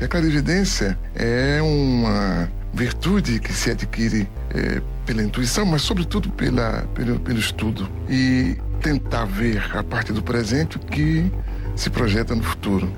E a clarividência é uma virtude que se adquire é, pela intuição, mas sobretudo pela, pelo, pelo estudo. E tentar ver a parte do presente que se projeta no futuro.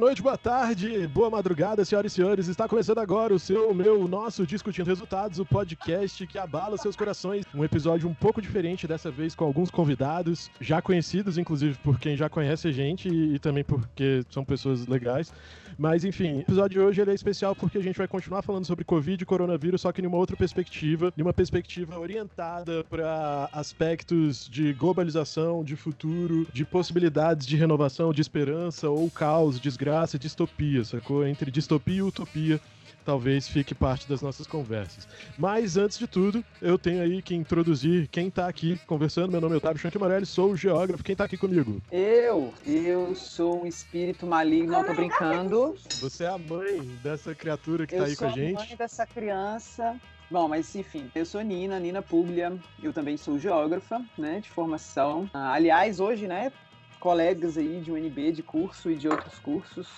Noite, boa tarde, boa madrugada, senhoras e senhores. Está começando agora o seu, o meu, o nosso Discutindo Resultados, o podcast que abala seus corações. Um episódio um pouco diferente dessa vez, com alguns convidados, já conhecidos, inclusive por quem já conhece a gente e, e também porque são pessoas legais. Mas enfim, o episódio de hoje é especial porque a gente vai continuar falando sobre Covid e coronavírus, só que em uma outra perspectiva, em uma perspectiva orientada para aspectos de globalização, de futuro, de possibilidades de renovação, de esperança ou caos desgraça e distopia, sacou? Entre distopia e utopia talvez fique parte das nossas conversas. Mas antes de tudo, eu tenho aí que introduzir quem tá aqui conversando. Meu nome é Otávio Chanque Morelli, sou o geógrafo. Quem tá aqui comigo? Eu, eu sou um espírito maligno, não tô brincando. Você é a mãe dessa criatura que eu tá aí com a gente? Eu sou a mãe dessa criança. Bom, mas enfim, eu sou Nina, Nina Puglia, eu também sou geógrafa, né, de formação. Ah, aliás, hoje, né, colegas aí de UNB, de curso e de outros cursos.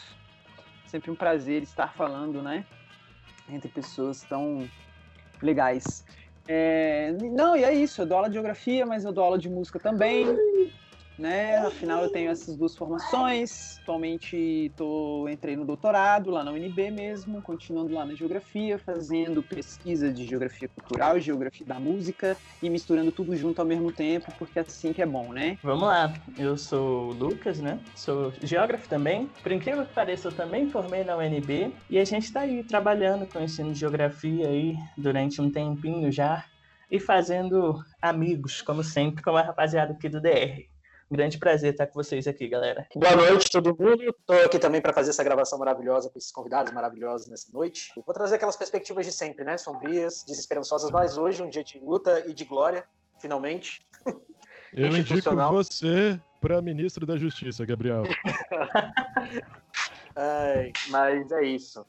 Sempre um prazer estar falando, né? Entre pessoas tão legais. É, não, e é isso, eu dou aula de geografia, mas eu dou aula de música também né? Afinal, eu tenho essas duas formações. Atualmente, tô, entrei no doutorado lá na UNB mesmo, continuando lá na geografia, fazendo pesquisa de geografia cultural, geografia da música e misturando tudo junto ao mesmo tempo, porque é assim que é bom, né? Vamos lá, eu sou o Lucas, né? Sou geógrafo também. Por incrível que pareça, eu também formei na UNB e a gente está aí trabalhando com o ensino de geografia aí durante um tempinho já e fazendo amigos, como sempre, com a rapaziada aqui do DR grande prazer estar com vocês aqui, galera. Boa noite, todo mundo. Estou aqui também para fazer essa gravação maravilhosa com esses convidados maravilhosos nessa noite. Vou trazer aquelas perspectivas de sempre, né? Sombrias, desesperançosas, mas hoje um dia de luta e de glória, finalmente. Eu indico você para ministro da Justiça, Gabriel. Ai, mas é isso.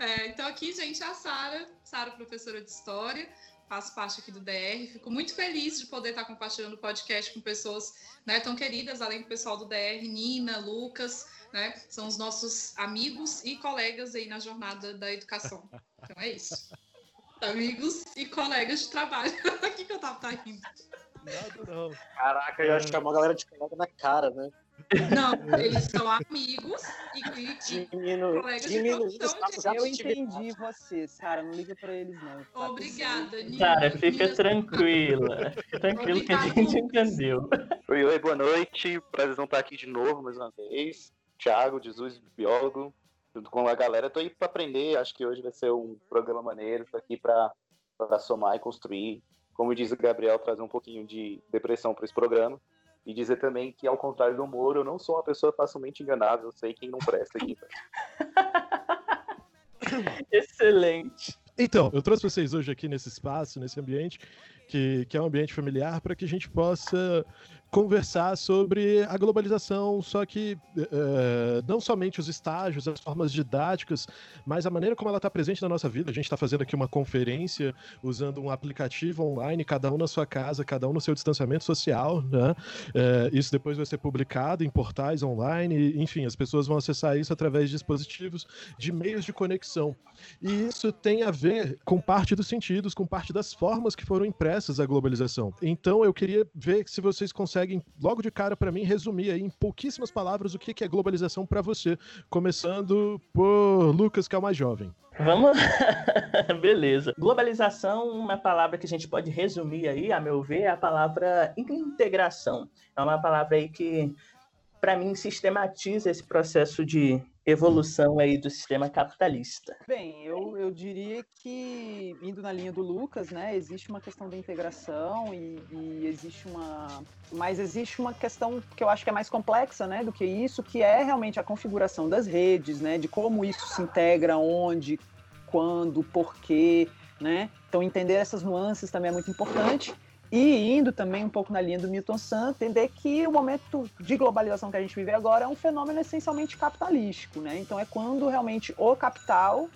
É, então aqui, gente, é a Sara, Sara, professora de História faço parte aqui do DR. Fico muito feliz de poder estar compartilhando o podcast com pessoas né, tão queridas, além do pessoal do DR, Nina, Lucas, né? São os nossos amigos e colegas aí na jornada da educação. Então é isso. Amigos e colegas de trabalho. O que, que eu tava tá rindo? Nada não. Caraca, eu acho que é uma galera de colega na cara, né? Não, eles são amigos e, e, diminu, colegas diminu, de profissão. Eu entendi você, Sara. Não liga pra eles, não. Tá Obrigada, Nina. Sara, fica tranquila. Fica tranquilo Obrigada. que a gente entendeu. Oi, oi, boa noite. Prazer não estar aqui de novo mais uma vez. Thiago, Jesus, biólogo, junto com a galera. Tô aí para aprender. Acho que hoje vai ser um programa maneiro. Tô aqui para somar e construir. Como diz o Gabriel, trazer um pouquinho de depressão para esse programa. E dizer também que, ao contrário do Moro, eu não sou uma pessoa facilmente enganável, eu sei quem não presta aqui. Excelente. Então, eu trouxe vocês hoje aqui nesse espaço, nesse ambiente, que, que é um ambiente familiar, para que a gente possa conversar sobre a globalização, só que uh, não somente os estágios, as formas didáticas, mas a maneira como ela está presente na nossa vida. A gente está fazendo aqui uma conferência usando um aplicativo online, cada um na sua casa, cada um no seu distanciamento social, né? Uh, isso depois vai ser publicado em portais online, enfim, as pessoas vão acessar isso através de dispositivos de meios de conexão. E isso tem a ver com parte dos sentidos, com parte das formas que foram impressas à globalização. Então eu queria ver se vocês conseguem logo de cara, para mim, resumir aí em pouquíssimas palavras o que é globalização para você, começando por Lucas, que é o mais jovem. Vamos. Beleza. Globalização, uma palavra que a gente pode resumir aí, a meu ver, é a palavra integração. É uma palavra aí que, para mim, sistematiza esse processo de evolução aí do sistema capitalista? Bem, eu, eu diria que, indo na linha do Lucas, né, existe uma questão da integração e, e, existe uma... Mas existe uma questão que eu acho que é mais complexa, né, do que isso, que é realmente a configuração das redes, né, de como isso se integra, onde, quando, porquê, né? Então, entender essas nuances também é muito importante. E indo também um pouco na linha do Milton Santos, entender que o momento de globalização que a gente vive agora é um fenômeno essencialmente capitalístico, né? Então é quando realmente o capital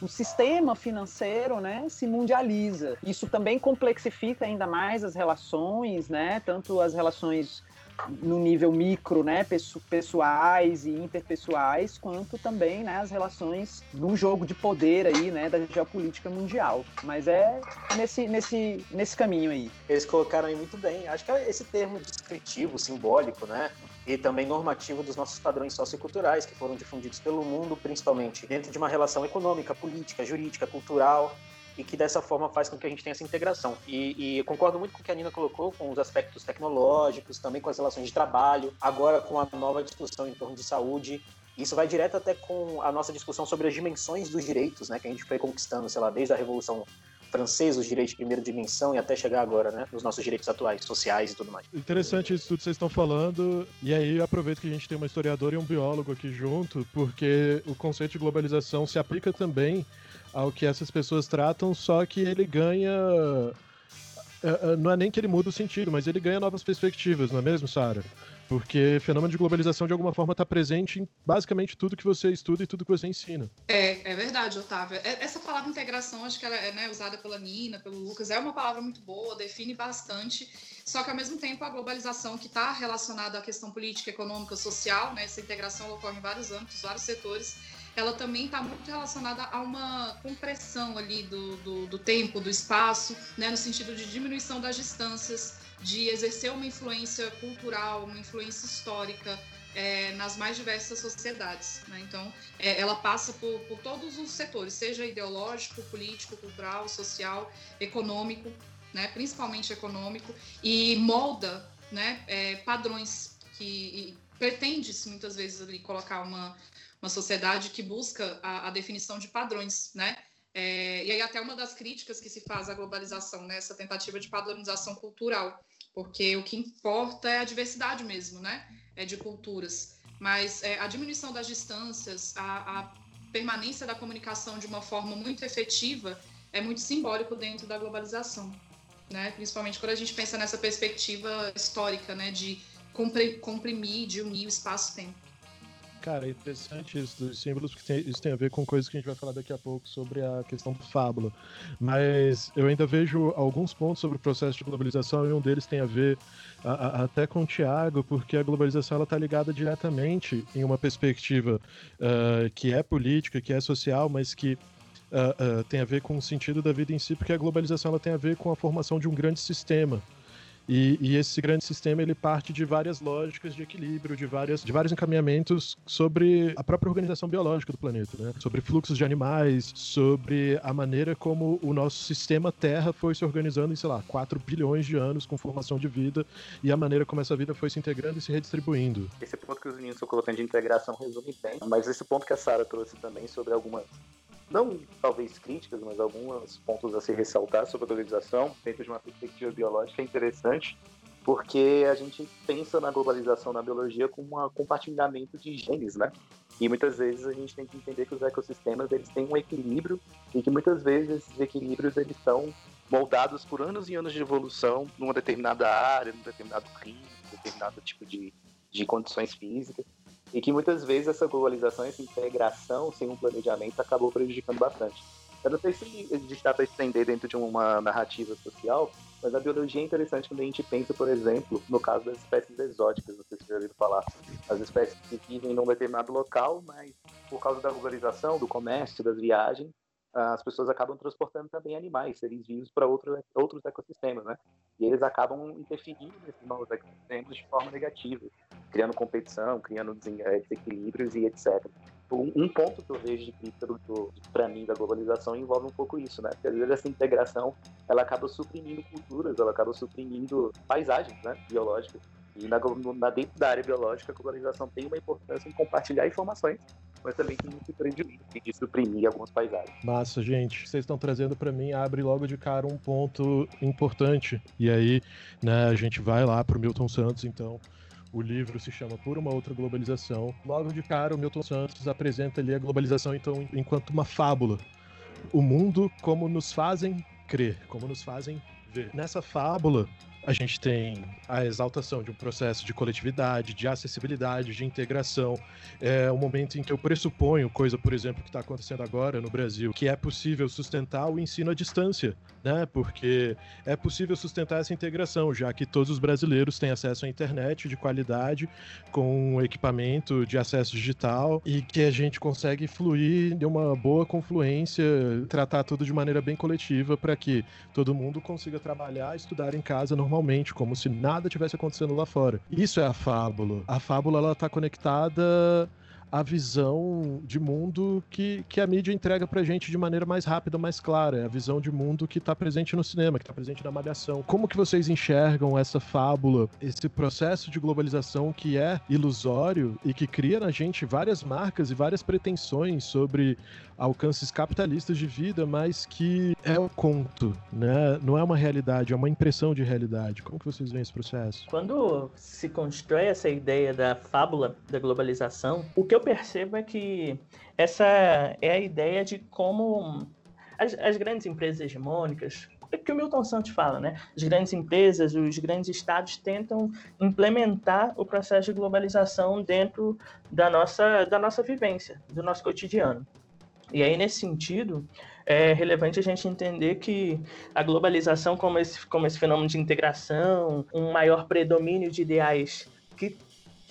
o sistema financeiro né, se mundializa. Isso também complexifica ainda mais as relações, né, tanto as relações no nível micro, né, pessoais e interpessoais, quanto também né, as relações num jogo de poder aí, né, da geopolítica mundial. Mas é nesse, nesse, nesse caminho aí. Eles colocaram aí muito bem. Acho que é esse termo descritivo, simbólico, né, e também normativo dos nossos padrões socioculturais que foram difundidos pelo mundo, principalmente dentro de uma relação econômica, política, jurídica, cultural, e que dessa forma faz com que a gente tenha essa integração. E, e concordo muito com o que a Nina colocou, com os aspectos tecnológicos, também com as relações de trabalho, agora com a nova discussão em torno de saúde. Isso vai direto até com a nossa discussão sobre as dimensões dos direitos, né, que a gente foi conquistando, sei lá, desde a Revolução francesa, os direitos de primeira dimensão, e até chegar agora, né, nos nossos direitos atuais, sociais e tudo mais. Interessante isso tudo que vocês estão falando, e aí aproveito que a gente tem uma historiadora e um biólogo aqui junto, porque o conceito de globalização se aplica também ao que essas pessoas tratam, só que ele ganha. É, é, não é nem que ele muda o sentido, mas ele ganha novas perspectivas, não é mesmo, Sara? Porque fenômeno de globalização, de alguma forma, está presente em basicamente tudo que você estuda e tudo que você ensina. É, é verdade, Otávio. É, essa palavra integração, acho que ela é né, usada pela Nina, pelo Lucas, é uma palavra muito boa, define bastante. Só que, ao mesmo tempo, a globalização que está relacionada à questão política, econômica, social, né, essa integração ocorre em vários âmbitos, vários setores ela também está muito relacionada a uma compressão ali do, do, do, tempo, do espaço, né, no sentido de diminuição das distâncias, de exercer uma influência cultural, uma influência histórica é, nas mais diversas sociedades. Né? Então, é, ela passa por, por todos os setores, seja ideológico, político, cultural, social, econômico, né, principalmente econômico, e molda né, é, padrões que pretende-se muitas vezes ali colocar uma, uma sociedade que busca a, a definição de padrões, né? É, e aí até uma das críticas que se faz à globalização, né? Essa tentativa de padronização cultural, porque o que importa é a diversidade mesmo, né? É de culturas. Mas é, a diminuição das distâncias, a, a permanência da comunicação de uma forma muito efetiva é muito simbólico dentro da globalização, né? Principalmente quando a gente pensa nessa perspectiva histórica, né? De comprimir, de unir o espaço-tempo. Cara, é interessante isso dos símbolos, porque tem, isso tem a ver com coisas que a gente vai falar daqui a pouco sobre a questão do fábula. Mas eu ainda vejo alguns pontos sobre o processo de globalização e um deles tem a ver a, a, até com o Tiago, porque a globalização está ligada diretamente em uma perspectiva uh, que é política, que é social, mas que uh, uh, tem a ver com o sentido da vida em si, porque a globalização ela tem a ver com a formação de um grande sistema. E, e, esse grande sistema ele parte de várias lógicas de equilíbrio, de, várias, de vários encaminhamentos sobre a própria organização biológica do planeta, né? sobre fluxos de animais, sobre a maneira como o nosso sistema Terra foi se organizando em, sei lá, 4 bilhões de anos com formação de vida e a maneira como essa vida foi se integrando e se redistribuindo. Esse ponto que os meninos estão colocando de integração resume bem, mas esse ponto que a Sara trouxe também sobre algumas não talvez críticas, mas alguns pontos a se ressaltar sobre a globalização, dentro de uma perspectiva biológica, é interessante, porque a gente pensa na globalização na biologia como um compartilhamento de genes, né? E muitas vezes a gente tem que entender que os ecossistemas eles têm um equilíbrio e que muitas vezes esses equilíbrios eles são moldados por anos e anos de evolução numa determinada área, num determinado clima, determinado tipo de, de condições físicas e que muitas vezes essa globalização, essa integração sem um planejamento acabou prejudicando bastante. Eu não sei se a gente está para estender dentro de uma narrativa social, mas a biologia é interessante quando a gente pensa, por exemplo, no caso das espécies exóticas, não sei se já ouviram falar. As espécies que vivem num determinado local, mas por causa da globalização, do comércio, das viagens, as pessoas acabam transportando também animais, seres vivos, para outro, outros ecossistemas, né? E eles acabam interferindo nesses novos ecossistemas de forma negativa, criando competição, criando eh, desequilíbrios e etc. Um, ponto que eu vejo de crítica para mim da globalização envolve um pouco isso, né? Porque às vezes essa integração ela acaba suprimindo culturas, ela acaba suprimindo paisagens, né? Biológicas. E na, na, dentro da área biológica, a globalização tem uma importância em compartilhar informações mas também tem muito prejuízo de suprimir algumas paisagens. Massa, gente. Vocês estão trazendo para mim, abre logo de cara um ponto importante. E aí, né, a gente vai lá pro Milton Santos, então. O livro se chama Por uma Outra Globalização. Logo de cara, o Milton Santos apresenta ali a globalização, então, enquanto uma fábula. O mundo como nos fazem crer, como nos fazem Vê, nessa fábula, a gente tem a exaltação de um processo de coletividade, de acessibilidade, de integração. É o momento em que eu pressuponho, coisa, por exemplo, que está acontecendo agora no Brasil, que é possível sustentar o ensino à distância, né? Porque é possível sustentar essa integração, já que todos os brasileiros têm acesso à internet de qualidade, com equipamento de acesso digital, e que a gente consegue fluir de uma boa confluência, tratar tudo de maneira bem coletiva para que todo mundo consiga trabalhar, estudar em casa normalmente, como se nada tivesse acontecendo lá fora. Isso é a fábula. A fábula ela tá conectada a visão de mundo que, que a mídia entrega pra gente de maneira mais rápida, mais clara. É a visão de mundo que tá presente no cinema, que tá presente na malhação. Como que vocês enxergam essa fábula, esse processo de globalização que é ilusório e que cria na gente várias marcas e várias pretensões sobre alcances capitalistas de vida, mas que é um conto, né? Não é uma realidade, é uma impressão de realidade. Como que vocês veem esse processo? Quando se constrói essa ideia da fábula da globalização, o que eu percebo é que essa é a ideia de como as, as grandes empresas hegemônicas, é que o Milton Santos fala, né? As grandes empresas, os grandes estados tentam implementar o processo de globalização dentro da nossa, da nossa vivência, do nosso cotidiano. E aí, nesse sentido, é relevante a gente entender que a globalização, como esse, como esse fenômeno de integração, um maior predomínio de ideais que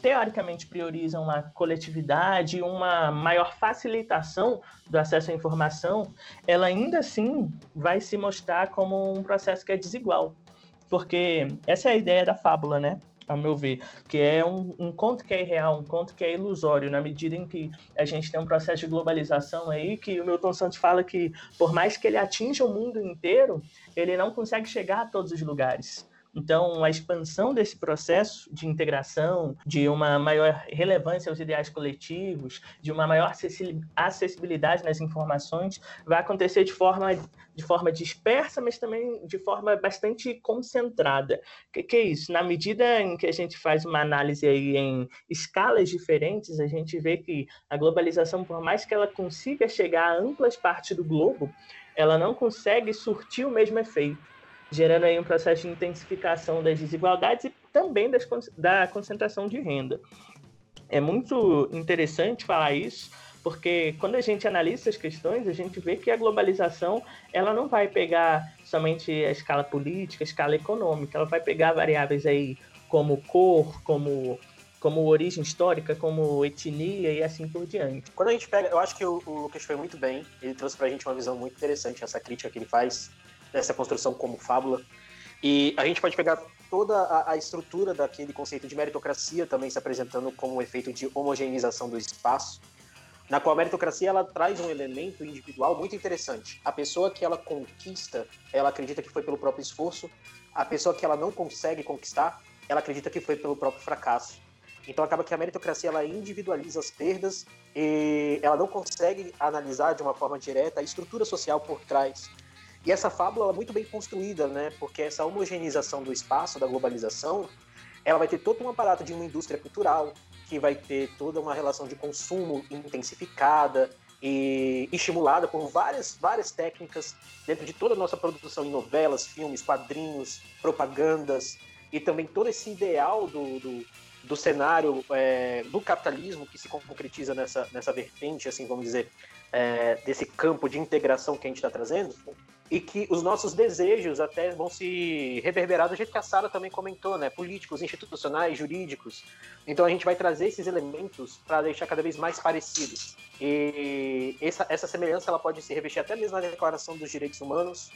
teoricamente priorizam a coletividade, uma maior facilitação do acesso à informação, ela ainda assim vai se mostrar como um processo que é desigual. Porque essa é a ideia da fábula, né? A meu ver, que é um, um conto que é irreal, um conto que é ilusório, na medida em que a gente tem um processo de globalização aí, que o Milton Santos fala que, por mais que ele atinja o mundo inteiro, ele não consegue chegar a todos os lugares. Então, a expansão desse processo de integração, de uma maior relevância aos ideais coletivos, de uma maior acessibilidade nas informações, vai acontecer de forma, de forma dispersa, mas também de forma bastante concentrada. O que, que, é isso? Na medida em que a gente faz uma análise aí em escalas diferentes, a gente vê que a globalização, por mais que ela consiga chegar a amplas partes do globo, ela não consegue surtir o mesmo efeito gerando aí um processo de intensificação das desigualdades e também das, da concentração de renda. É muito interessante falar isso, porque quando a gente analisa essas questões, a gente vê que a globalização ela não vai pegar somente a escala política, a escala econômica, ela vai pegar variáveis aí como cor, como como origem histórica, como etnia e assim por diante. Quando a gente pega, eu acho que o, o Lucas foi muito bem, ele trouxe para a gente uma visão muito interessante, essa crítica que ele faz dessa construção como fábula. E a gente pode pegar toda a, a, estrutura daquele conceito de meritocracia também se apresentando como um efeito de homogeneização do espaço, na qual a meritocracia ela traz um elemento individual muito interessante. A pessoa que ela conquista, ela acredita que foi pelo próprio esforço. A pessoa que ela não consegue conquistar, ela acredita que foi pelo próprio fracasso. Então acaba que a meritocracia ela individualiza as perdas e ela não consegue analisar de uma forma direta a estrutura social por trás e essa fábula é muito bem construída, né? Porque essa homogeneização do espaço, da globalização, ela vai ter todo um aparato de uma indústria cultural, que vai ter toda uma relação de consumo intensificada e estimulada por várias, várias técnicas dentro de toda a nossa produção em novelas, filmes, quadrinhos, propagandas e também todo esse ideal do, do, do cenário é, do capitalismo que se concretiza nessa, nessa vertente, assim, vamos dizer, é, desse campo de integração que a gente está trazendo, e que os nossos desejos até vão se reverberar do jeito que a Sara também comentou, né? Políticos, institucionais, jurídicos. Então a gente vai trazer esses elementos para deixar cada vez mais parecidos. E essa, essa semelhança ela pode se revestir até mesmo na Declaração dos Direitos Humanos,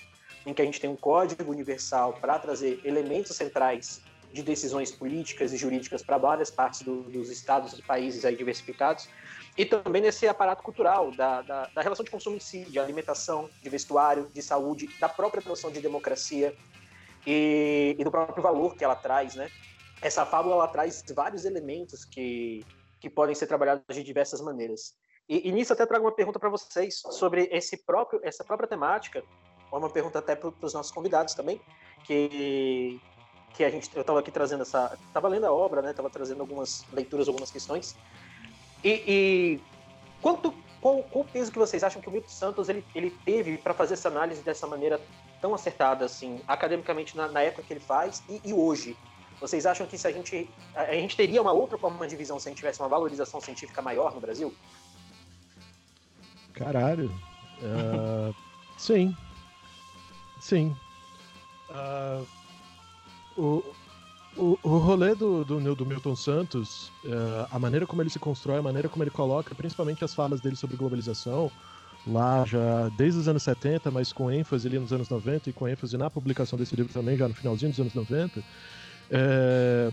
em que a gente tem um código universal para trazer elementos centrais de decisões políticas e jurídicas para várias partes do, dos estados e países aí diversificados e também nesse aparato cultural, da, da, da, relação de consumo em si, de alimentação, de vestuário, de saúde, da própria noção de democracia e, e, do próprio valor que ela traz, né? Essa fábula, ela traz vários elementos que, que podem ser trabalhados de diversas maneiras. E, e nisso até trago uma pergunta para vocês sobre esse próprio, essa própria temática, uma pergunta até para os nossos convidados também, que, que a gente, eu estava aqui trazendo essa, estava lendo a obra, né? Estava trazendo algumas leituras, algumas questões, e, e quanto, qual, qual, o peso que vocês acham que o Milton Santos ele, ele teve para fazer essa análise dessa maneira tão acertada assim, academicamente na, na época que ele faz e, e, hoje? Vocês acham que se a gente a, gente teria uma outra forma de visão se a gente tivesse uma valorização científica maior no Brasil? Caralho. Uh, sim. Sim. Uh, o, o, o rolê do, do, do Milton Santos, uh, a maneira como ele se constrói, a maneira como ele coloca, principalmente as falas dele sobre globalização, lá já desde os anos 70, mas com ênfase ali nos anos 90 e com ênfase na publicação desse livro também, já no finalzinho dos anos 90, é,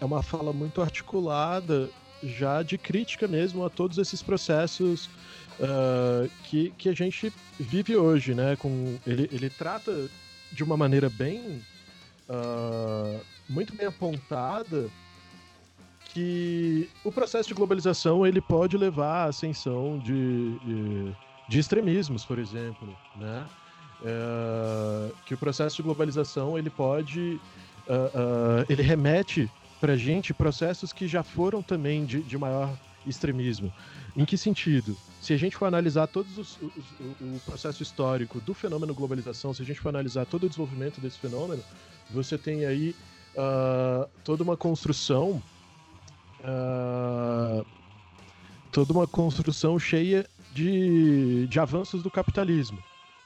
é uma fala muito articulada, já de crítica mesmo a todos esses processos uh, que, que a gente vive hoje, né? Com, ele, ele trata de uma maneira bem. Uh, muito bem apontada que o processo de globalização ele pode levar à ascensão de, de, de extremismos, por exemplo, né? É, que o processo de globalização ele pode uh, uh, ele remete para gente processos que já foram também de, de maior extremismo. Em que sentido? Se a gente for analisar todos os, os, o processo histórico do fenômeno globalização, se a gente for analisar todo o desenvolvimento desse fenômeno, você tem aí uh, toda uma construção, uh, toda uma construção cheia de, de avanços do capitalismo,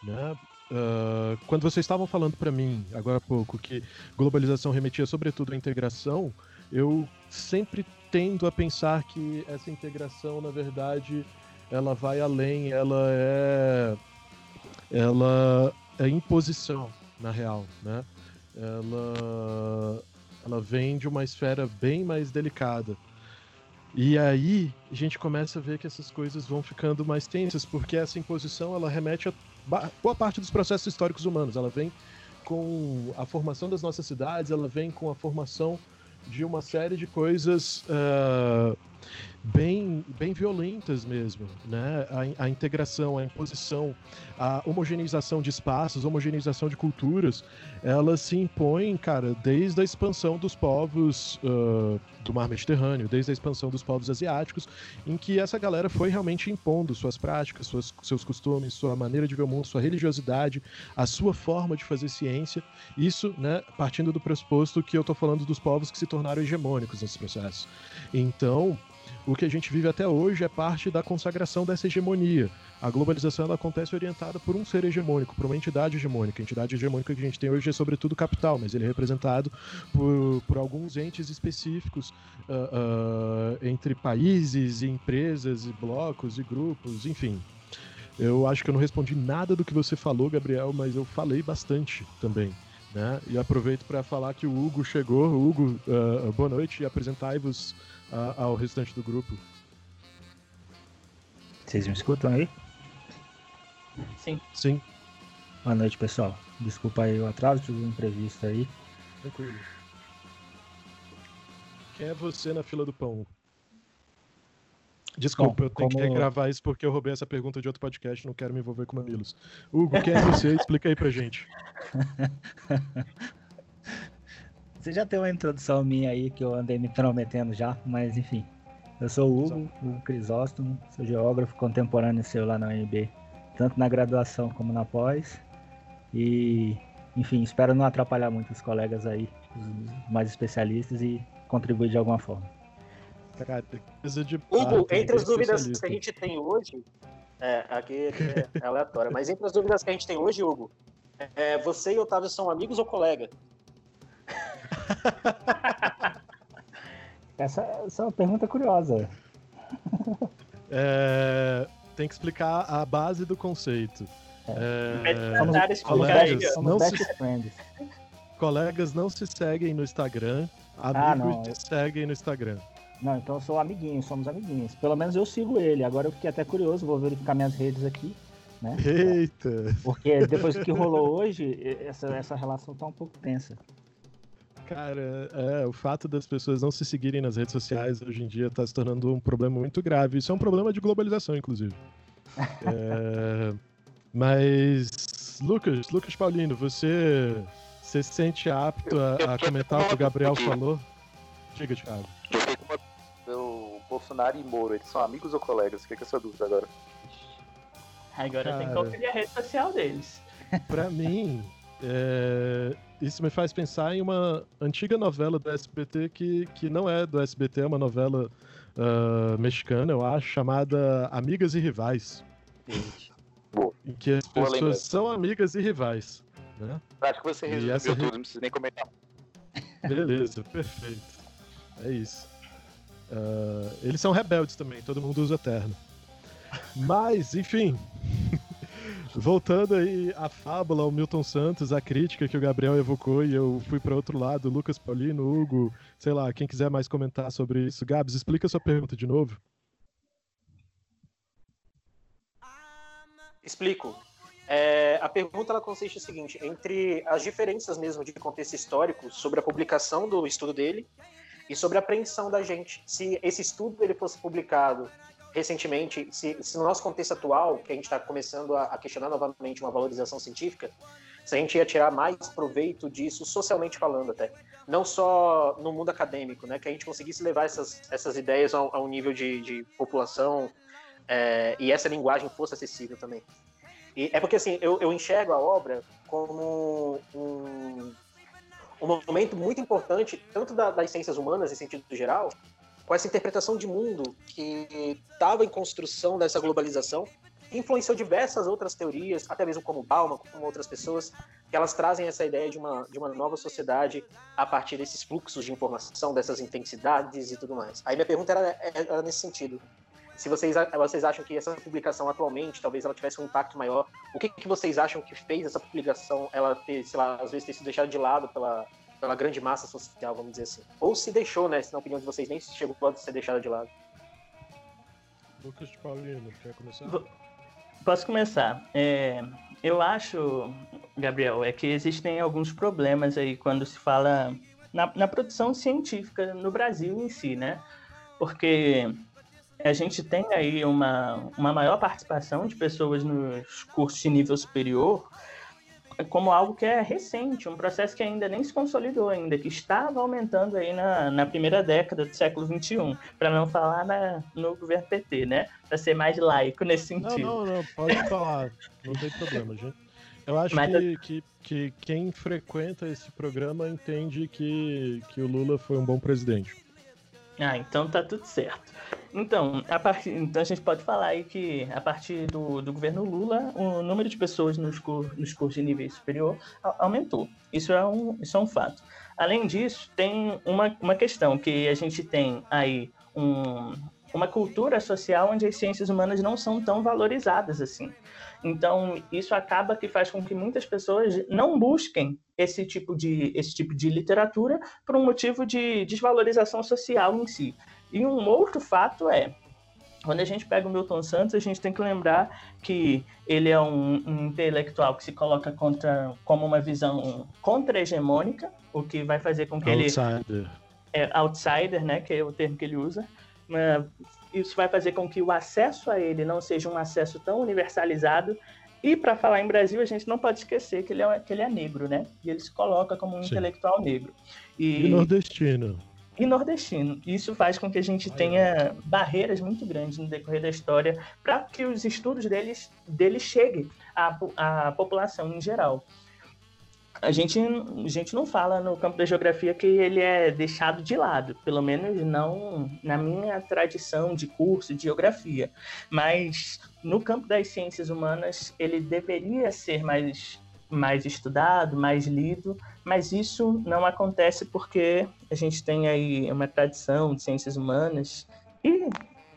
né? Uh, quando vocês estavam falando para mim agora há pouco que globalização remetia sobretudo à integração, eu sempre tendo a pensar que essa integração, na verdade, ela vai além, ela é ela é imposição na real, né? Ela ela vem de uma esfera bem mais delicada. E aí a gente começa a ver que essas coisas vão ficando mais tensas, porque essa imposição ela remete a boa parte dos processos históricos humanos. Ela vem com a formação das nossas cidades, ela vem com a formação de uma série de coisas uh, bem, bem violentas mesmo, né? A, a, integração, a imposição, a homogeneização de espaços, homogeneização de culturas, elas se impõem, cara, desde a expansão dos povos uh, do mar Mediterrâneo, desde a expansão dos povos asiáticos, em que essa galera foi realmente impondo suas práticas, suas, seus costumes, sua maneira de ver o mundo, sua religiosidade, a sua forma de fazer ciência. Isso, né, partindo do pressuposto que eu estou falando dos povos que se tornaram hegemônicos nesse processo. Então, o que a gente vive até hoje é parte da consagração dessa hegemonia. A globalização ela acontece orientada por um ser hegemônico, por uma entidade hegemônica. A entidade hegemônica que a gente tem hoje é sobretudo capital, mas ele é representado por, por alguns entes específicos uh, uh, entre países, e empresas, e blocos e grupos, enfim. Eu acho que eu não respondi nada do que você falou, Gabriel, mas eu falei bastante também. Né? E aproveito para falar que o Hugo chegou. Hugo, uh, boa noite e apresentai-vos a, ao restante do grupo. Vocês me escutam aí? Sim. Sim. Boa noite, pessoal. Desculpa aí o atraso, tive um imprevisto aí. Tranquilo. Quem é você na fila do pão? Desculpa, Bom, eu tenho como... que gravar isso porque eu roubei essa pergunta de outro podcast, não quero me envolver com mamilos. Hugo, quem é você? Explica aí pra gente. Você já tem uma introdução minha aí que eu andei me prometendo já, mas enfim. Eu sou o Hugo, Hugo Crisóstomo, sou geógrafo contemporâneo seu lá na UNB, tanto na graduação como na pós. E, enfim, espero não atrapalhar muito os colegas aí, os mais especialistas, e contribuir de alguma forma. Cara, de Hugo, entre as dúvidas que a gente tem hoje, é, aqui é aleatória, mas entre as dúvidas que a gente tem hoje, Hugo, é, você e Otávio são amigos ou colegas? Essa, essa é uma pergunta curiosa. É, tem que explicar a base do conceito. É, é, somos, colegas, não se, colegas não se seguem no Instagram, ah, amigos ah, se seguem no Instagram. Não, então eu sou amiguinho, somos amiguinhos. Pelo menos eu sigo ele. Agora eu fiquei até curioso, vou verificar minhas redes aqui. Né? Eita! Porque depois do que rolou hoje, essa, essa relação tá um pouco tensa. Cara, é, o fato das pessoas não se seguirem nas redes sociais hoje em dia está se tornando um problema muito grave. Isso é um problema de globalização, inclusive. é, mas, Lucas, Lucas Paulino, você, você se sente apto a, a comentar o que o Gabriel falou? Diga, Thiago. O Bolsonaro e Moro, eles são amigos ou colegas? Fica essa dúvida agora. Agora Cara... tem que conferir a rede social deles. Pra mim, é, isso me faz pensar em uma antiga novela do SBT que, que não é do SBT, é uma novela uh, mexicana, eu acho, chamada Amigas e Rivais. Boa. Em que as Boa pessoas lembrança. são amigas e rivais. Né? Acho que você resolveu essa tudo, não precisa nem comentar. Beleza, perfeito. É isso. Ah, eles são rebeldes também, todo mundo usa terno. Mas, enfim. Voltando aí à fábula, ao Milton Santos, a crítica que o Gabriel evocou e eu fui para outro lado, Lucas Paulino, Hugo, sei lá, quem quiser mais comentar sobre isso. Gabs, explica sua pergunta de novo. Explico. É, a pergunta ela consiste no seguinte: entre as diferenças mesmo de contexto histórico sobre a publicação do estudo dele e sobre a apreensão da gente, se esse estudo ele fosse publicado recentemente, se, se no nosso contexto atual, que a gente está começando a, a questionar novamente uma valorização científica, se a gente ia tirar mais proveito disso socialmente falando até, não só no mundo acadêmico, né, que a gente conseguisse levar essas, essas ideias a, a um nível de, de população é, e essa linguagem fosse acessível também. E é porque assim, eu, eu enxergo a obra como um, um momento muito importante, tanto da- das ciências humanas em sentido geral, com essa interpretação de mundo que estava em construção dessa globalização, influenciou diversas outras teorias, até mesmo como Bauman, como outras pessoas, que elas trazem essa ideia de uma, de uma nova sociedade a partir desses fluxos de informação, dessas intensidades e tudo mais. Aí minha pergunta era, era nesse sentido. Se vocês, vocês acham que essa publicação atualmente, talvez ela tivesse um impacto maior, o que, que vocês acham que fez essa publicação ela ter, sei lá, às vezes ter sido deixada de lado pela, pela grande massa social, vamos dizer assim? Ou se deixou, né? Se na opinião de vocês nem chegou a ser deixada de lado. Lucas Paulino, quer começar? Vou- Posso começar? É, eu acho, Gabriel, é que existem alguns problemas aí quando se fala na, na produção científica no Brasil em si, né? Porque a gente tem aí uma, uma maior participação de pessoas nos cursos de nível superior como algo que é recente, um processo que ainda nem se consolidou ainda, que estava aumentando aí na, na primeira década do século XXI, para não falar na, no governo PT, né? Para ser mais laico nesse Não, sentido. não, não, pode falar, não tem problema, gente. Eu acho Mas que, que, que quem frequenta esse programa entende que, que o Lula foi um bom presidente. Ah, então tá tudo certo. Então, a partir, então a gente pode falar aí que a partir do, do governo Lula, o número de pessoas nos, cur, nos cursos de nível superior aumentou. Isso é um, isso é um fato. Além disso, tem uma, uma questão que a gente tem aí um, uma cultura social onde as ciências humanas não são tão valorizadas assim. Então, isso acaba que faz com que muitas pessoas não busquem esse tipo de, esse tipo de literatura por um motivo de desvalorização social em si. E um outro fato é, quando a gente pega o Milton Santos, a gente tem que lembrar que ele é um, um intelectual que se coloca contra, como uma visão contra-hegemônica, o que vai fazer com que ele Outsider. é, outsider, né, que é o termo que ele usa. Mas isso vai fazer com que o acesso a ele não seja um acesso tão universalizado. E para falar em Brasil, a gente não pode esquecer que ele é, que ele é negro, né? E ele se coloca como um Sim. intelectual negro. E nordestino. e nordestino. Isso faz com que a gente tenha barreiras muito grandes no decorrer da história para que os estudos deles, deles cheguem à, à população em geral. A gente, a gente não fala no campo da geografia que ele é deixado de lado, pelo menos não na minha tradição de curso de geografia. Mas no campo das ciências humanas, ele deveria ser mais, mais estudado, mais lido, mas isso não acontece porque a gente tem aí uma tradição de ciências humanas e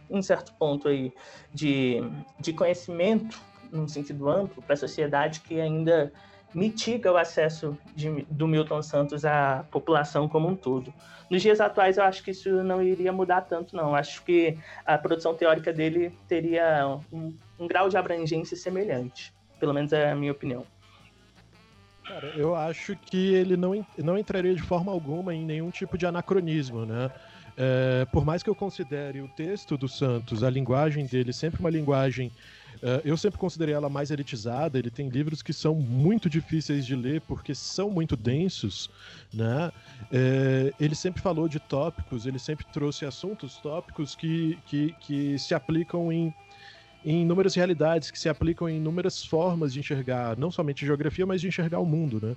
um certo ponto aí de, de conhecimento num sentido amplo para a sociedade que ainda mitiga o acesso de- do Milton Santos à população como um todo. Nos dias atuais, eu acho que isso não iria mudar tanto, não. Acho que a produção teórica dele teria um, um grau de abrangência semelhante. Pelo menos é a minha opinião. Cara, eu acho que ele não, não entraria de forma alguma em nenhum tipo de anacronismo, né? É, por mais que eu considere o texto do Santos, a linguagem dele, sempre uma linguagem. É, eu sempre considerei ela mais elitizada. Ele tem livros que são muito difíceis de ler porque são muito densos, né? É, ele sempre falou de tópicos, ele sempre trouxe assuntos tópicos que, que, que se aplicam em, em inúmeras realidades, que se aplicam em inúmeras formas de enxergar, não somente geografia, mas de enxergar o mundo, né?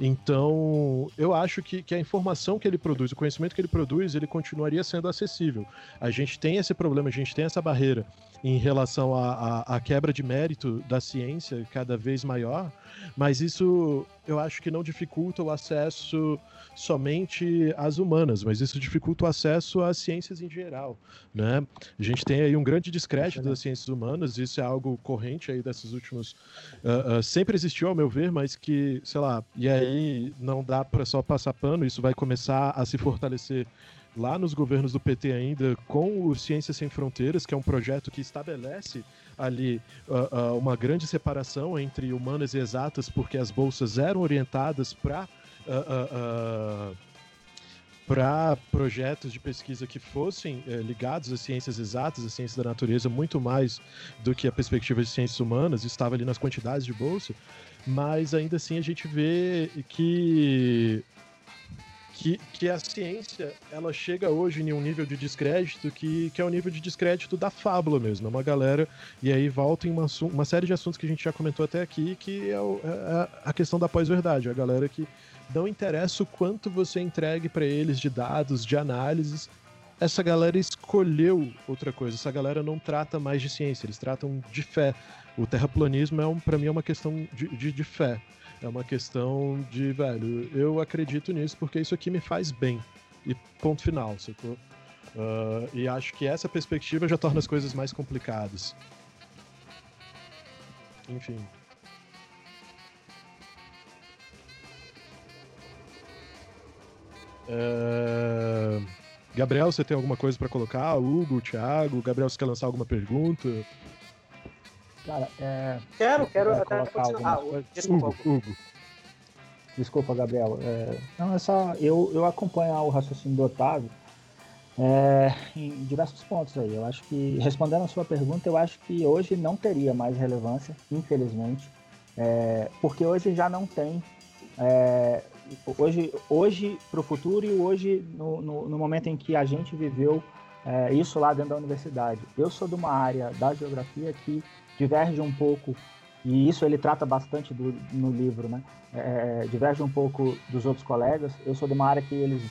Então, eu acho que, que a informação que ele produz, o conhecimento que ele produz, ele continuaria sendo acessível. A gente tem esse problema, a gente tem essa barreira em relação à quebra de mérito da ciência cada vez maior, mas isso eu acho que não dificulta o acesso somente às humanas, mas isso dificulta o acesso às ciências em geral, né? A gente tem aí um grande descrédito das ciências humanas, isso é algo corrente aí desses últimos... Uh, uh, sempre existiu, ao meu ver, mas que, sei lá, e aí não dá para só passar pano, isso vai começar a se fortalecer lá nos governos do PT ainda, com o Ciências Sem Fronteiras, que é um projeto que estabelece ali uh, uh, uma grande separação entre humanas e exatas, porque as bolsas eram orientadas para uh, para projetos de pesquisa que fossem eh, ligados às ciências exatas, às ciências da natureza, muito mais do que a perspectiva de ciências humanas, estava ali nas quantidades de bolsa, mas ainda assim a gente vê que que, que a ciência ela chega hoje em um nível de descrédito que, que é o nível de descrédito da fábula mesmo. É uma galera, e aí volta em uma, uma série de assuntos que a gente já comentou até aqui, que é, o, é a questão da pós-verdade. A galera que não interessa o quanto você entregue para eles de dados, de análises, essa galera escolheu outra coisa. Essa galera não trata mais de ciência, eles tratam de fé. O terraplanismo, é um, para mim, é uma questão de, de, de fé. É uma questão de, velho, eu acredito nisso porque isso aqui me faz bem. E ponto final, sacou? Uh, e acho que essa perspectiva já torna as coisas mais complicadas. Enfim. Uh, Gabriel, você tem alguma coisa para colocar? Hugo, Thiago, Gabriel, você quer lançar alguma pergunta? Cara, é. Quero, quero até continuar. Ah, desculpa. Hugo, Hugo. Desculpa, Gabriel. É, não, é só. Eu, eu acompanho o raciocínio do Otávio é, em diversos pontos aí. Eu acho que, respondendo a sua pergunta, eu acho que hoje não teria mais relevância, infelizmente, é, porque hoje já não tem. É, hoje, hoje para o futuro e hoje, no, no, no, momento em que a gente viveu é, isso lá dentro da universidade. Eu sou de uma área da geografia que diverge um pouco, e isso ele trata bastante do, no livro, né? É, é, diverge um pouco dos outros colegas. Eu sou de uma área que eles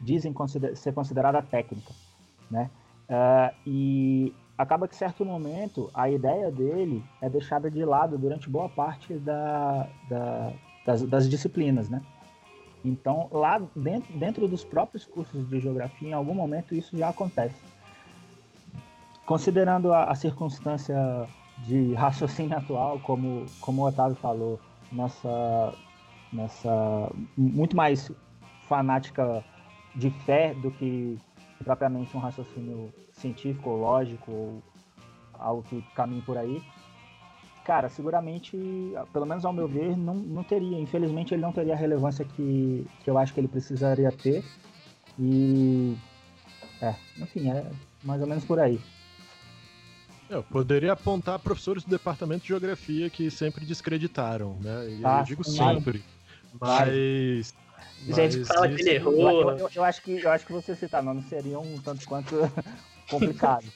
dizem consider ser considerada técnica, né? É, e acaba que, certo momento, a ideia dele é deixada de lado durante boa parte da, da, das, das, disciplinas, né? Então, lá dentro, dentro dos próprios cursos de geografia, em algum momento isso já acontece. Considerando a, a circunstância de raciocínio atual, como, como o Otávio falou, nessa, nessa muito mais fanática de fé do que propriamente um raciocínio científico ou lógico ou algo que caminhe por aí. Cara, seguramente, pelo menos ao meu ver, não, não teria. Infelizmente, ele não teria a relevância que, que eu acho que ele precisaria ter. E. É, enfim, é mais ou menos por aí. Eu poderia apontar professores do departamento de geografia que sempre descreditaram, né? E ah, eu digo sempre. Mas. Gente, fala isso... que ele errou. Eu, eu, eu, acho que, eu acho que você citar nomes seria um tanto quanto complicado.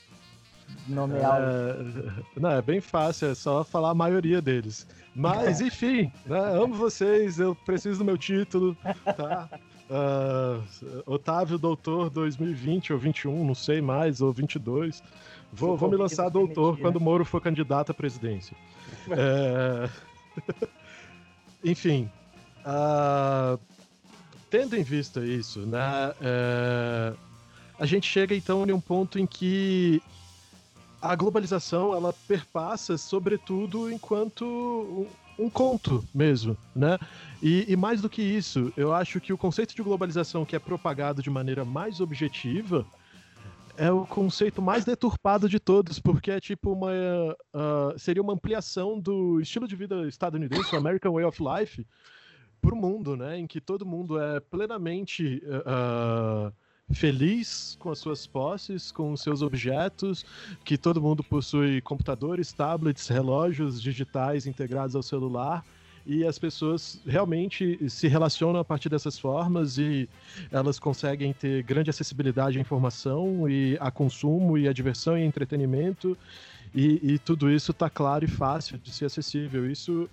Nomear. É... Não, é bem fácil, é só falar a maioria deles. Mas, enfim, né, amo vocês, eu preciso do meu título, tá? Uh, Otávio Doutor 2020 ou 21, não sei mais, ou 22. Vou, vou me lançar doutor quando o Moro for candidato à presidência. é... Enfim, uh, tendo em vista isso, né, uh, a gente chega então em um ponto em que a globalização ela perpassa, sobretudo, enquanto um, um conto mesmo, né? E, e, mais do que isso, eu acho que o conceito de globalização que é propagado de maneira mais objetiva é o conceito mais deturpado de todos, porque é tipo uma. Uh, seria uma ampliação do estilo de vida estadunidense, o American Way of Life, para o mundo, né? Em que todo mundo é plenamente. Uh, feliz com as suas posses, com os seus objetos, que todo mundo possui computadores, tablets, relógios digitais integrados ao celular e as pessoas realmente se relacionam a partir dessas formas e elas conseguem ter grande acessibilidade à informação e a consumo e a diversão e entretenimento e, e tudo isso está claro e fácil de ser acessível. Isso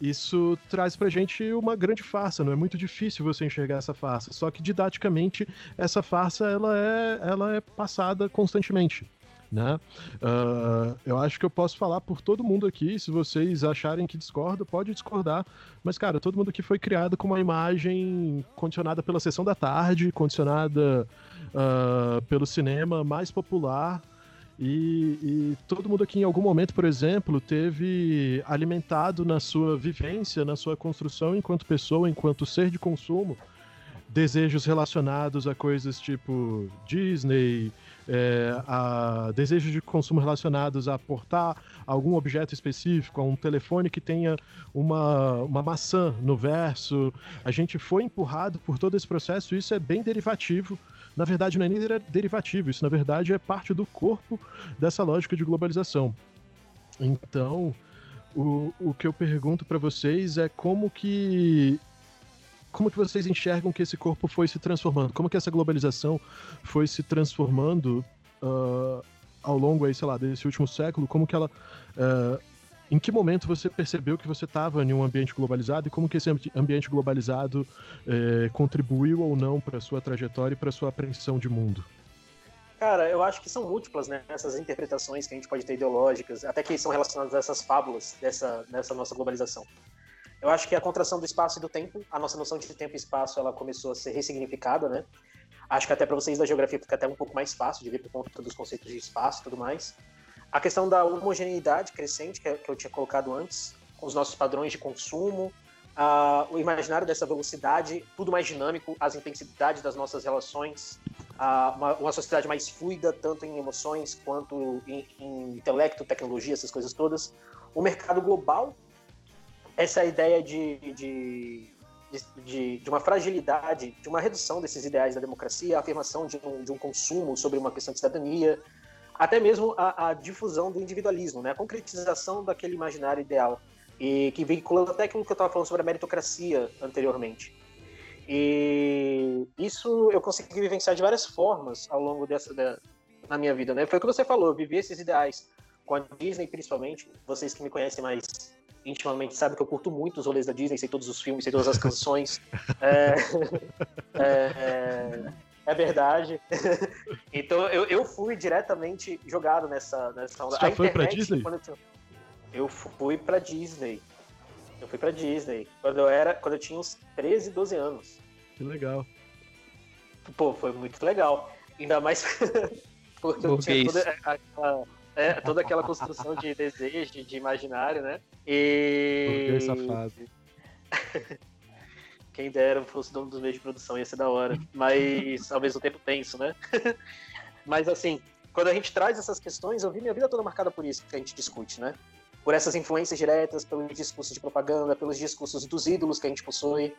isso traz pra gente uma grande farsa, não é muito difícil você enxergar essa farsa, só que didaticamente essa farsa ela é, ela é passada constantemente. Né? Uh, eu acho que eu posso falar por todo mundo aqui. Se vocês acharem que discorda, pode discordar. Mas, cara, todo mundo aqui foi criado com uma imagem condicionada pela sessão da tarde, condicionada uh, pelo cinema mais popular. E, e, todo mundo aqui, em algum momento, por exemplo, teve alimentado na sua vivência, na sua construção enquanto pessoa, enquanto ser de consumo, desejos relacionados a coisas tipo Disney, é, a desejos de consumo relacionados a portar algum objeto específico, a um telefone que tenha uma, uma maçã no verso. A gente foi empurrado por todo esse processo, isso é bem derivativo. Na verdade, não é nem derivativo, isso na verdade é parte do corpo dessa lógica de globalização. Então, o, o que eu pergunto para vocês é como que como que vocês enxergam que esse corpo foi se transformando? Como que essa globalização foi se transformando uh, ao longo aí, sei lá, desse último século? Como que ela uh, em que momento você percebeu que você estava em um ambiente globalizado e como que esse ambiente globalizado eh, contribuiu ou não para sua trajetória e para sua apreensão de mundo? Cara, eu acho que são múltiplas, né? Essas interpretações que a gente pode ter ideológicas, até que são relacionadas a essas fábulas dessa, dessa nossa globalização. Eu acho que a contração do espaço e do tempo, a nossa noção de tempo e espaço, ela começou a ser ressignificada, né? Acho que até para vocês da geografia fica até um pouco mais fácil de ver por conta dos conceitos de espaço e tudo mais. A questão da homogeneidade crescente, que, eu tinha colocado antes, com os nossos padrões de consumo, o imaginário dessa velocidade, tudo mais dinâmico, as intensidades das nossas relações, uma, uma, sociedade mais fluida, tanto em emoções quanto em, em intelecto, tecnologia, essas coisas todas. O mercado global essa ideia de, de, de, de, uma fragilidade, de uma redução desses ideais da democracia, a afirmação de um, de um consumo sobre uma questão de cidadania, até mesmo a, a, difusão do individualismo, né? a concretização daquele imaginário ideal, e que vinculando até aquilo que eu estava falando sobre a meritocracia anteriormente. E isso eu consegui vivenciar de várias formas ao longo dessa da, na minha vida, né? Foi o que você falou, viver esses ideais com a Disney principalmente. Vocês que me conhecem mais intimamente sabe que eu curto muito os rolês da Disney, sei todos os filmes, sei todas as canções. é, é, é, verdade. então eu, eu fui diretamente jogado nessa, nessa onda. Você já a foi internet, pra Disney? Eu, eu fui pra Disney. Eu fui pra Disney. Quando eu era. Quando eu tinha uns 13, 12 anos. Que legal. Pô, foi muito legal. Ainda mais porque eu tinha toda aquela é, toda aquela construção de desejo, de imaginário, né? E. safado. Quem dera fosse dono dos meios de produção, ia ser da hora. Mas ao mesmo tempo tenso, né? Mas assim, quando a gente traz essas questões, eu vi minha vida toda marcada por isso que a gente discute, né? Por essas influências diretas, pelos discursos de propaganda, pelos discursos dos ídolos que a gente possui.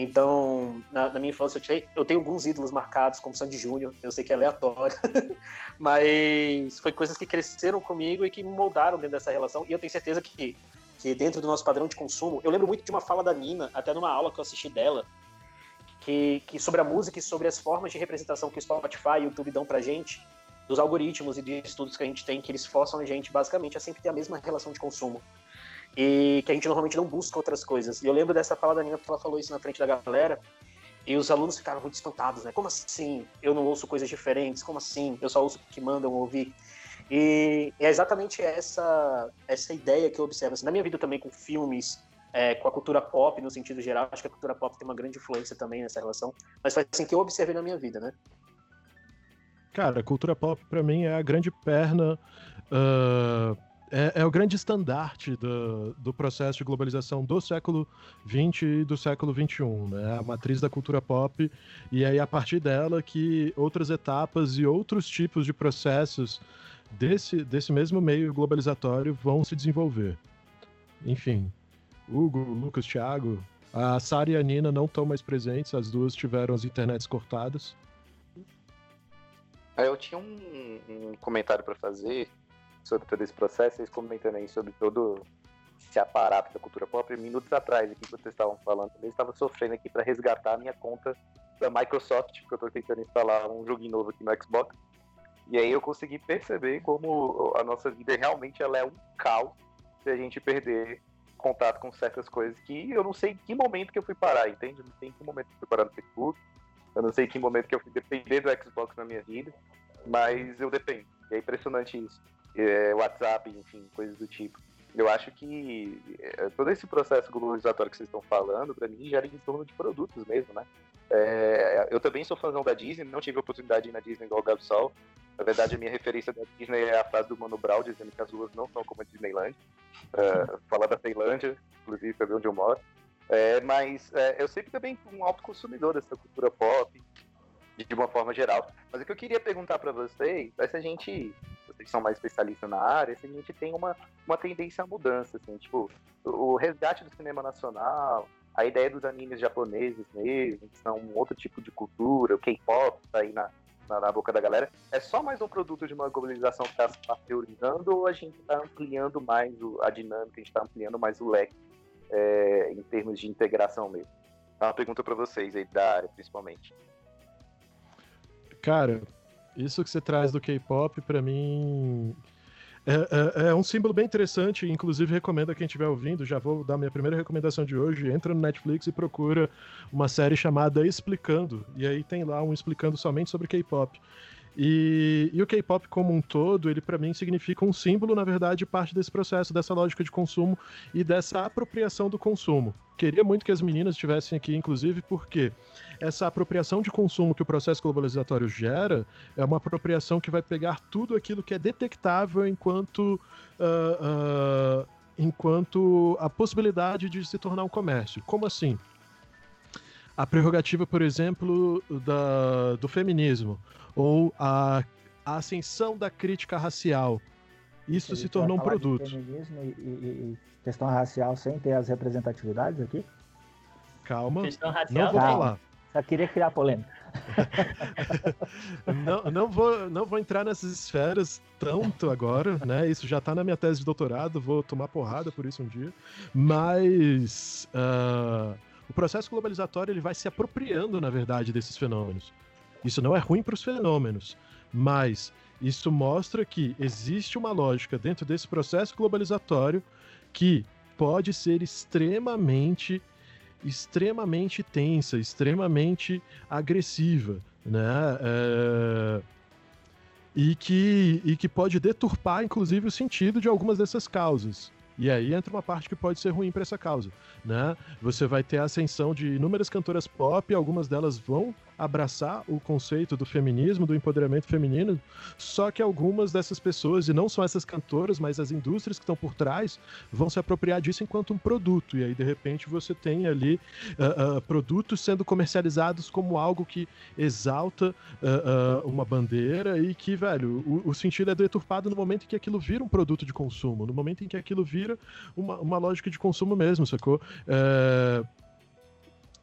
Então, na, na minha infância, eu, eu, tenho alguns ídolos marcados, como Sandy Júnior, eu sei que é aleatório, mas foi coisas que cresceram comigo e que me moldaram dentro dessa relação, e eu tenho certeza que, que dentro do nosso padrão de consumo, eu lembro muito de uma fala da Nina, até numa aula que eu assisti dela, que, que sobre a música e sobre as formas de representação que o Spotify e o YouTube dão pra gente, dos algoritmos e de estudos que a gente tem, que eles forçam a gente, basicamente, a sempre ter a mesma relação de consumo e que a gente normalmente não busca outras coisas. E eu lembro dessa fala da Nina porque ela falou isso na frente da galera e os alunos ficaram muito espantados, né? Como assim? Eu não ouço coisas diferentes? Como assim? Eu só ouço o que mandam ouvir? E é exatamente essa essa ideia que eu observo. Assim, na minha vida também com filmes, é, com a cultura pop no sentido geral, acho que a cultura pop tem uma grande influência também nessa relação, mas foi assim que eu observei na minha vida, né? Cara, a cultura pop para mim é a grande perna uh é, é, o grande estandarte do, do processo de globalização do século XX e do século XXI, né? A matriz da cultura pop, e aí a partir dela que outras etapas e outros tipos de processos desse, desse mesmo meio globalizatório vão se desenvolver. Enfim, Hugo, Lucas, Thiago, a Sara e a Nina não estão mais presentes, as duas tiveram as internets cortadas. Eu tinha um, um comentário para fazer sobre todo esse processo, vocês comentando aí sobre todo esse aparato da cultura pop, minutos atrás, aqui, enquanto vocês estavam falando, eu estava sofrendo aqui para resgatar a minha conta da Microsoft, porque eu estou tentando instalar um joguinho novo aqui no Xbox. E aí eu consegui perceber como a nossa vida realmente ela é um caos se a gente perder contato com certas coisas que eu não sei em que momento que eu fui parar, entende? Não sei em que momento que eu fui parar no Facebook, eu não sei em que momento que eu fui depender do Xbox na minha vida, mas eu dependo. E é impressionante isso. É, WhatsApp, enfim, coisas do tipo. Eu acho que é, todo esse processo globalizatório que vocês estão falando, para mim, gera em torno de produtos mesmo, né? É, eu também sou fãzão da Disney, não tive a oportunidade de ir na Disney igual o Gabsol. Na verdade, a minha referência da Disney é a frase do Mano Brown, dizendo que as ruas não são como a Disneyland. Uh, falar da Tailândia, inclusive, saber onde eu moro. É, mas é, eu sempre também fui um alto consumidor dessa cultura pop, de uma forma geral. Mas o que eu queria perguntar para vocês é se a gente, que são mais especialistas na área, se a gente tem uma, uma tendência à mudança, assim, tipo, o resgate do cinema nacional, a ideia dos animes japoneses mesmo, que são um outro tipo de cultura, o K-pop tá aí na, na, na, boca da galera, é só mais um produto de uma globalização que está se pasteurizando ou a gente está ampliando mais o, a dinâmica, a gente está ampliando mais o leque é, em termos de integração mesmo? É uma pergunta para vocês aí da área, principalmente. Cara, isso que você traz do K-pop, para mim, é, é, é, um símbolo bem interessante, inclusive recomendo a quem estiver ouvindo, já vou dar minha primeira recomendação de hoje, entra no Netflix e procura uma série chamada Explicando, e aí tem lá um explicando somente sobre K-pop. E, e, o K-pop como um todo, ele para mim significa um símbolo, na verdade, parte desse processo, dessa lógica de consumo e dessa apropriação do consumo. Queria muito que as meninas estivessem aqui, inclusive, porque essa apropriação de consumo que o processo globalizatório gera é uma apropriação que vai pegar tudo aquilo que é detectável enquanto. Uh, uh, enquanto a possibilidade de se tornar um comércio. Como assim? A prerrogativa, por exemplo, da, do feminismo, ou a, a ascensão da crítica racial. Isso Ele se tornou um produto. feminismo e, e, e, questão racial sem ter as representatividades aqui? Calma. Questão racial, não vou falar. Só queria criar polêmica. não, não, vou, não vou entrar nessas esferas tanto agora, né? Isso já está na minha tese de doutorado, vou tomar porrada por isso um dia. Mas. Uh o processo globalizatório ele vai se apropriando, na verdade, desses fenômenos. Isso não é ruim para os fenômenos, mas isso mostra que existe uma lógica dentro desse processo globalizatório que pode ser extremamente extremamente tensa, extremamente agressiva, né? É... E, que, e que pode deturpar, inclusive, o sentido de algumas dessas causas. E aí entra uma parte que pode ser ruim para essa causa, né? Você vai ter a ascensão de inúmeras cantoras pop, algumas delas vão abraçar o conceito do feminismo, do empoderamento feminino, só que algumas dessas pessoas, e não só essas cantoras, mas as indústrias que estão por trás, vão se apropriar disso enquanto um produto. E aí, de repente, você tem ali uh, uh, produtos sendo comercializados como algo que exalta uh, uma bandeira e que, velho, o, o, sentido é deturpado no momento em que aquilo vira um produto de consumo, no momento em que aquilo vira uma, uma lógica de consumo mesmo, sacou? Uh,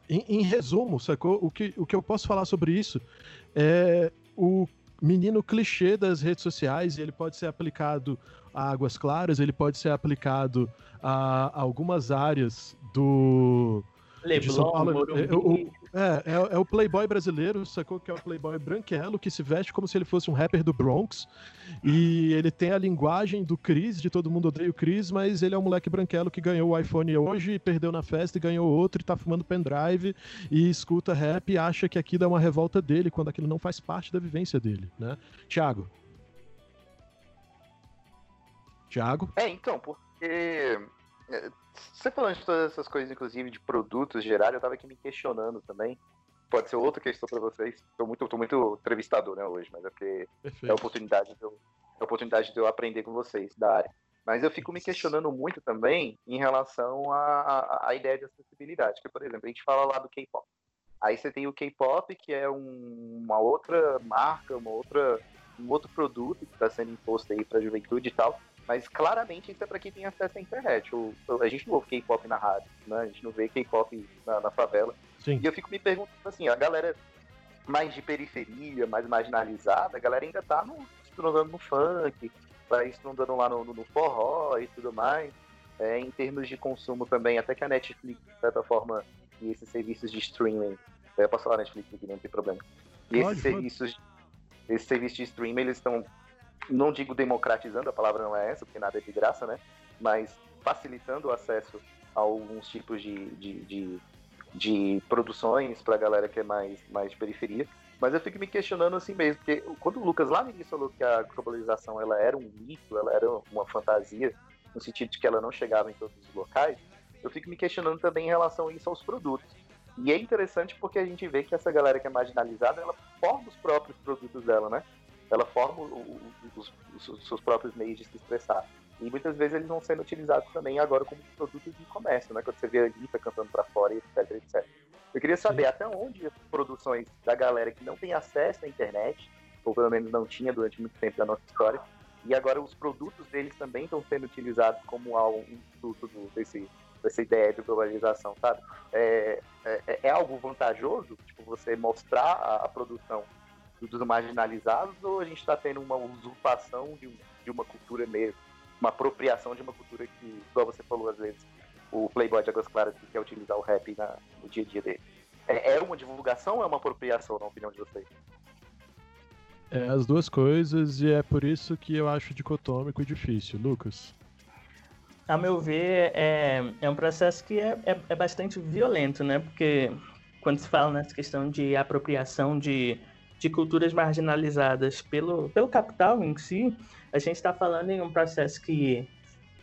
em, em, resumo, sacou? O que, o que eu posso falar sobre isso é o menino clichê das redes sociais e ele pode ser aplicado a águas claras, ele pode ser aplicado a, a algumas áreas do. Leblon, São Paulo. É, o, é, é, é, o playboy brasileiro, sacou? Que é o playboy branquelo, que se veste como se ele fosse um rapper do Bronx. E ele tem a linguagem do Chris, de todo mundo odeia o Chris, mas ele é um moleque branquelo que ganhou o iPhone hoje, perdeu na festa e ganhou outro, e tá fumando pendrive, e escuta rap e acha que aquilo é uma revolta dele, quando aquilo não faz parte da vivência dele, né? Tiago. Tiago? É, então, porque é, você falando de todas essas coisas, inclusive de produtos gerais, eu tava aqui me questionando também. Pode ser outra questão para vocês. Tô muito, tô muito entrevistador, né, hoje, mas é porque Perfeito. é a oportunidade de eu, é a oportunidade de eu aprender com vocês da área. Mas eu fico me questionando muito também em relação à, à ideia de acessibilidade. Que, por exemplo, a gente fala lá do K-pop. Aí você tem o K-pop, que é um, uma outra marca, uma outra, um outro produto que está sendo imposto aí para a juventude e tal. Mas claramente isso é para quem tem acesso à internet. O, a gente não ouve K-pop na rádio, né? A gente não vê K-pop na, na, favela. Sim. E eu fico me perguntando assim, a galera mais de periferia, mais marginalizada, a galera ainda tá no, estudando no funk, vai estudando lá no, no, no forró e tudo mais. é, em termos de consumo também, até que a Netflix, de certa forma, e esses serviços de streaming, eu posso falar Netflix aqui, não tem problema. E Pode, esses serviços, esses serviços de streaming, eles estão, não digo democratizando, a palavra não é essa, porque nada é de graça, né? Mas facilitando o acesso a alguns tipos de, de, de, de produções para a galera que é mais, mais de periferia. Mas eu fico me questionando assim mesmo, porque quando o Lucas lá no início falou que a globalização ela era um mito, ela era uma fantasia, no sentido de que ela não chegava em todos os locais, eu fico me questionando também em relação a isso aos produtos. E é interessante porque a gente vê que essa galera que é marginalizada, ela forma os próprios produtos dela, né? Ela forma os, os, os seus próprios meios de se expressar. E muitas vezes eles vão sendo utilizados também agora como produtos de comércio, né? Quando você vê a Anitta cantando para fora, etc, etc. Eu queria saber Sim. até onde as produções da galera que não tem acesso à internet, ou pelo menos não tinha durante muito tempo da nossa história, e agora os produtos deles também estão sendo utilizados como um instituto desse, dessa ideia de globalização, sabe? É, é, é, algo vantajoso, tipo, você mostrar a, a produção dos marginalizados, ou a gente está tendo uma usurpação de, de uma cultura mesmo? uma apropriação de uma cultura que, igual você falou às vezes, o Playboy de Águas Claras que quer utilizar o rap na, no dia a dia dele. É, é uma divulgação ou é uma apropriação, na opinião de vocês? É as duas coisas e é por isso que eu acho dicotômico e difícil. Lucas? A meu ver, é, é um processo que é, é, é bastante violento, né? Porque quando se fala nessa questão de apropriação de, de culturas marginalizadas pelo, pelo capital em si, a gente está falando em um processo que,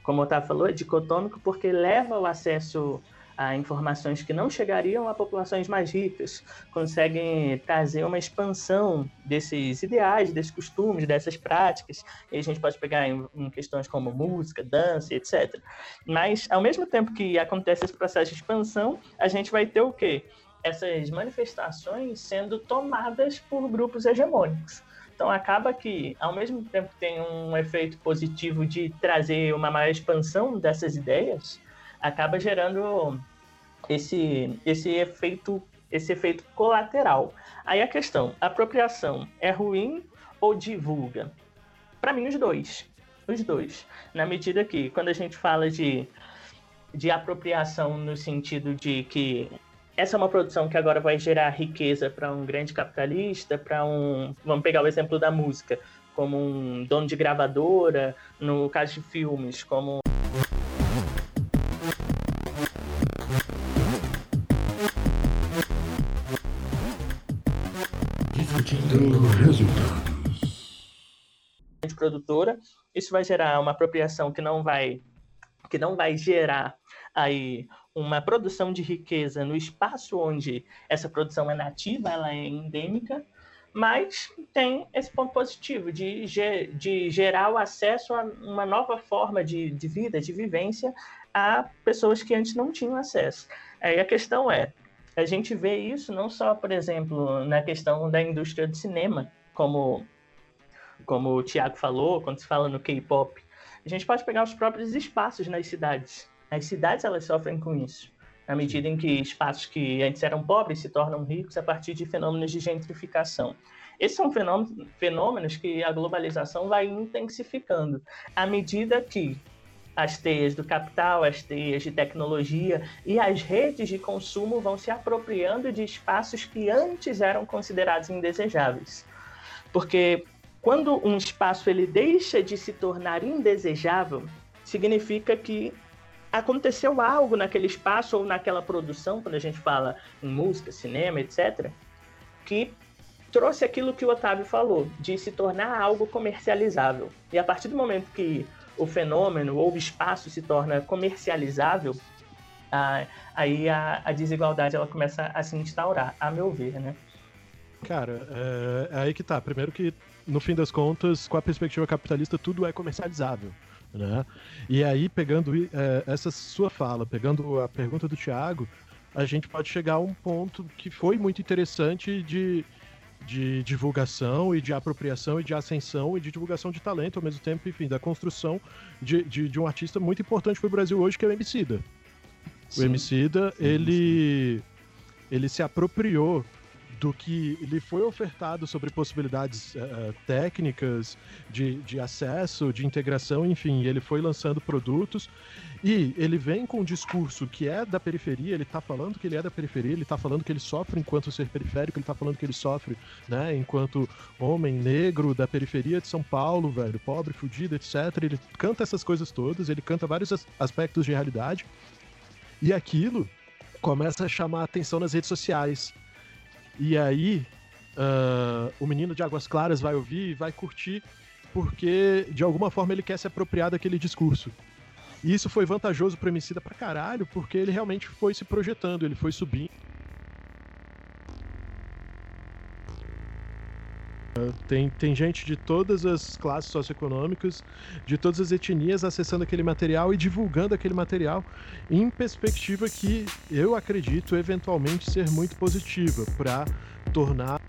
como o Otávio falou, é dicotômico porque leva o acesso a informações que não chegariam a populações mais ricas, conseguem trazer uma expansão desses ideais, desses costumes, dessas práticas. E a gente pode pegar em, em, questões como música, dança, etc. Mas, ao mesmo tempo que acontece esse processo de expansão, a gente vai ter o quê? Essas manifestações sendo tomadas por grupos hegemônicos. Então acaba que, ao mesmo tempo que tem um efeito positivo de trazer uma maior expansão dessas ideias, acaba gerando esse, esse efeito esse efeito colateral. Aí a questão, apropriação é ruim ou divulga? Para mim os dois. Os dois. Na medida que quando a gente fala de de apropriação no sentido de que essa é uma produção que agora vai gerar riqueza para um grande capitalista, para um. Vamos pegar o exemplo da música, como um dono de gravadora, no caso de filmes, como. Discutindo resultados. Produtora, isso vai gerar uma apropriação que não vai que não vai gerar aí uma produção de riqueza no espaço onde essa produção é nativa, ela é endêmica, mas tem esse ponto positivo de, de gerar o acesso a uma nova forma de, de vida, de vivência a pessoas que antes não tinham acesso. Aí a questão é, a gente vê isso não só, por exemplo, na questão da indústria do cinema, como, como o Tiago falou, quando se fala no K-pop, a gente pode pegar os próprios espaços nas cidades. As cidades elas sofrem com isso, na medida em que espaços que antes eram pobres se tornam ricos a partir de fenômenos de gentrificação. Esses são fenômenos, fenômenos que a globalização vai intensificando à medida que as teias do capital, as teias de tecnologia e as redes de consumo vão se apropriando de espaços que antes eram considerados indesejáveis. Porque quando um espaço ele deixa de se tornar indesejável, significa que aconteceu algo naquele espaço ou naquela produção, quando a gente fala em música, cinema, etc., que trouxe aquilo que o Otávio falou, de se tornar algo comercializável. E a partir do momento que o fenômeno ou o espaço se torna comercializável, aí a, a, desigualdade ela começa a se instaurar, a meu ver, né? Cara, é, é aí que tá. Primeiro que, no fim das contas, com a perspectiva capitalista, tudo é comercializável. Né? E aí, pegando é, essa sua fala, pegando a pergunta do Thiago, a gente pode chegar a um ponto que foi muito interessante de, de divulgação e de apropriação e de ascensão e de divulgação de talento ao mesmo tempo, enfim, da construção de, de, de um artista muito importante para o Brasil hoje, que é o Emicida. Sim. O Emicida, ele, ele se apropriou do que lhe foi ofertado sobre possibilidades uh, técnicas de, de acesso, de integração, enfim, ele foi lançando produtos e ele vem com um discurso que é da periferia, ele está falando que ele é da periferia, ele está falando que ele sofre enquanto ser periférico, ele está falando que ele sofre, né, enquanto homem negro da periferia de São Paulo, velho, pobre, fudido, etc. Ele canta essas coisas todas, ele canta vários aspectos de realidade. E aquilo começa a chamar a atenção nas redes sociais. E aí, uh, o menino de Águas Claras vai ouvir e vai curtir, porque de alguma forma ele quer se apropriar daquele discurso. E isso foi vantajoso pro Emicida pra caralho, porque ele realmente foi se projetando, ele foi subindo. Tem, tem gente de todas as classes socioeconômicas, de todas as etnias acessando aquele material e divulgando aquele material em perspectiva que eu acredito eventualmente ser muito positiva para tornar